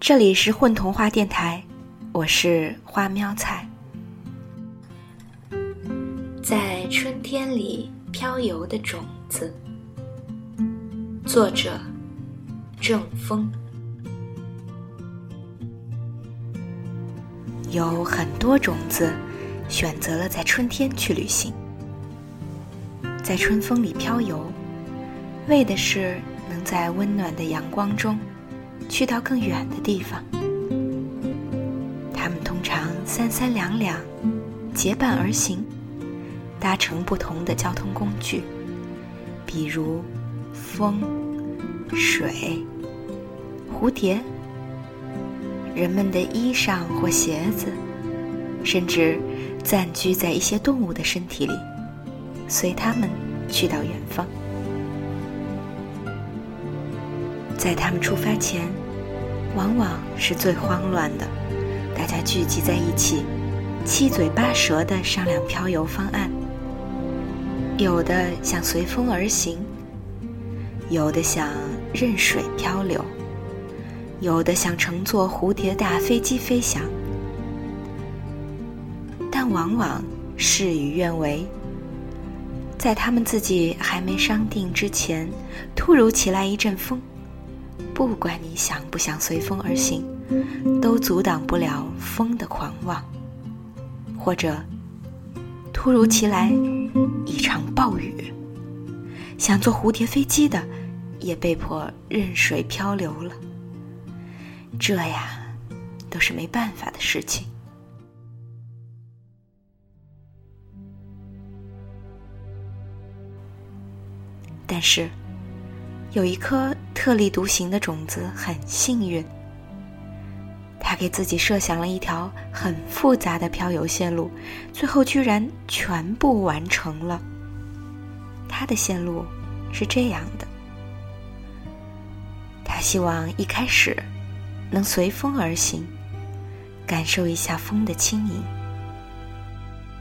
这里是混童话电台，我是花喵菜。在春天里飘游的种子，作者郑风。有很多种子选择了在春天去旅行，在春风里飘游，为的是能在温暖的阳光中。去到更远的地方，他们通常三三两两结伴而行，搭乘不同的交通工具，比如风、水、蝴蝶、人们的衣裳或鞋子，甚至暂居在一些动物的身体里，随他们去到远方。在他们出发前，往往是最慌乱的。大家聚集在一起，七嘴八舌地商量漂游方案。有的想随风而行，有的想任水漂流，有的想乘坐蝴蝶大飞机飞翔。但往往事与愿违，在他们自己还没商定之前，突如其来一阵风。不管你想不想随风而行，都阻挡不了风的狂妄。或者，突如其来一场暴雨，想坐蝴蝶飞机的，也被迫任水漂流了。这呀，都是没办法的事情。但是。有一颗特立独行的种子很幸运，他给自己设想了一条很复杂的漂游线路，最后居然全部完成了。他的线路是这样的：他希望一开始能随风而行，感受一下风的轻盈。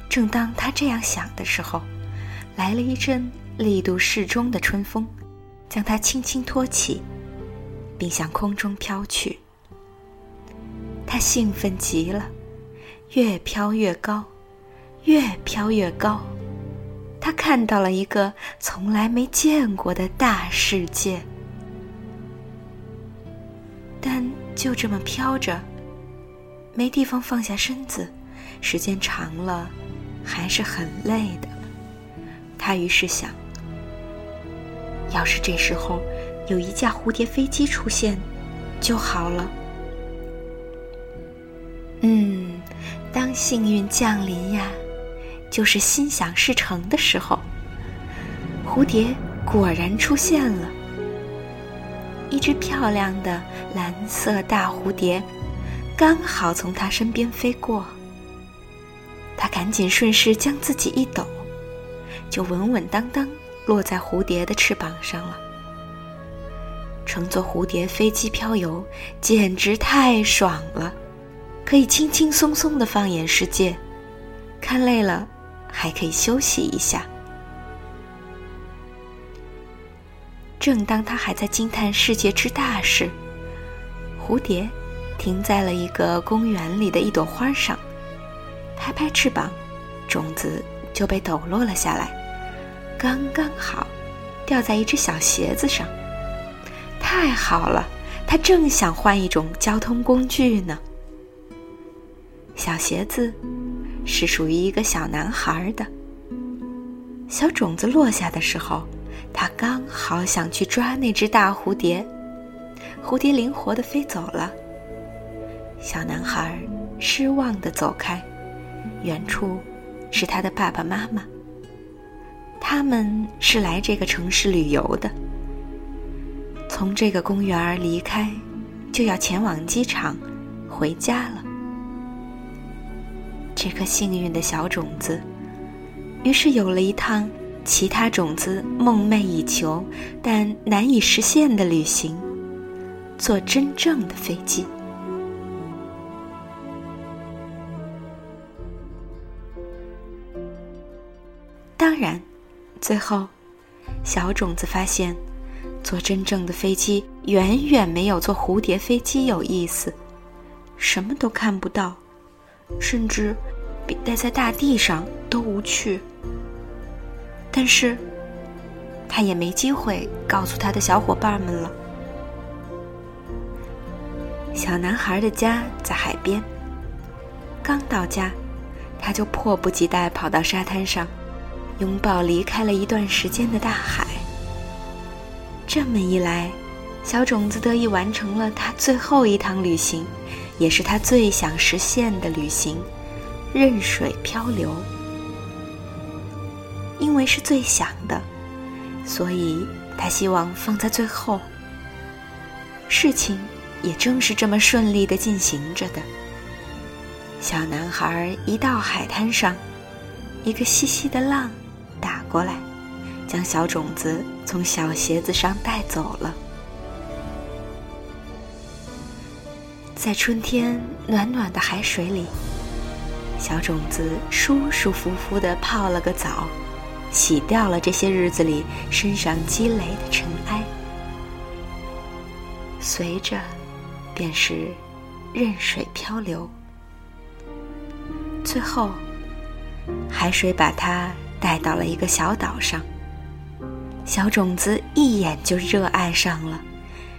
正当他这样想的时候，来了一阵力度适中的春风。将它轻轻托起，并向空中飘去。他兴奋极了，越飘越高，越飘越高。他看到了一个从来没见过的大世界。但就这么飘着，没地方放下身子，时间长了，还是很累的。他于是想。要是这时候有一架蝴蝶飞机出现，就好了。嗯，当幸运降临呀，就是心想事成的时候。蝴蝶果然出现了，一只漂亮的蓝色大蝴蝶，刚好从他身边飞过。他赶紧顺势将自己一抖，就稳稳当当。落在蝴蝶的翅膀上了。乘坐蝴蝶飞机漂游，简直太爽了，可以轻轻松松的放眼世界，看累了还可以休息一下。正当他还在惊叹世界之大时，蝴蝶停在了一个公园里的一朵花上，拍拍翅膀，种子就被抖落了下来。刚刚好，掉在一只小鞋子上。太好了，他正想换一种交通工具呢。小鞋子是属于一个小男孩的。小种子落下的时候，他刚好想去抓那只大蝴蝶。蝴蝶灵活地飞走了。小男孩失望地走开，远处是他的爸爸妈妈。他们是来这个城市旅游的，从这个公园离开，就要前往机场，回家了。这颗幸运的小种子，于是有了一趟其他种子梦寐以求但难以实现的旅行——坐真正的飞机。当然。最后，小种子发现，坐真正的飞机远远没有坐蝴蝶飞机有意思，什么都看不到，甚至比待在大地上都无趣。但是，他也没机会告诉他的小伙伴们了。小男孩的家在海边。刚到家，他就迫不及待跑到沙滩上，拥抱离开了一段时间的大海。这么一来，小种子得以完成了他最后一趟旅行，也是他最想实现的旅行——任水漂流。因为是最想的，所以他希望放在最后。事情也正是这么顺利的进行着的。小男孩一到海滩上，一个细细的浪过来，将小种子从小鞋子上带走了。在春天暖暖的海水里，小种子舒舒服服地泡了个澡，洗掉了这些日子里身上积累的尘埃。随着，便是任水漂流。最后，海水把它带到了一个小岛上。小种子一眼就热爱上了，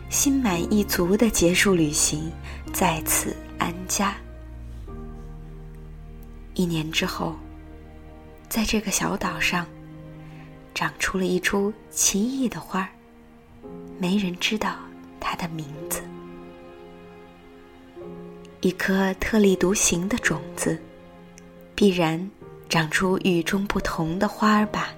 心满意足的结束旅行，在此安家。一年之后，在这个小岛上，长出了一株奇异的花儿，没人知道它的名字。一颗特立独行的种子。必然长出与众不同的花儿吧。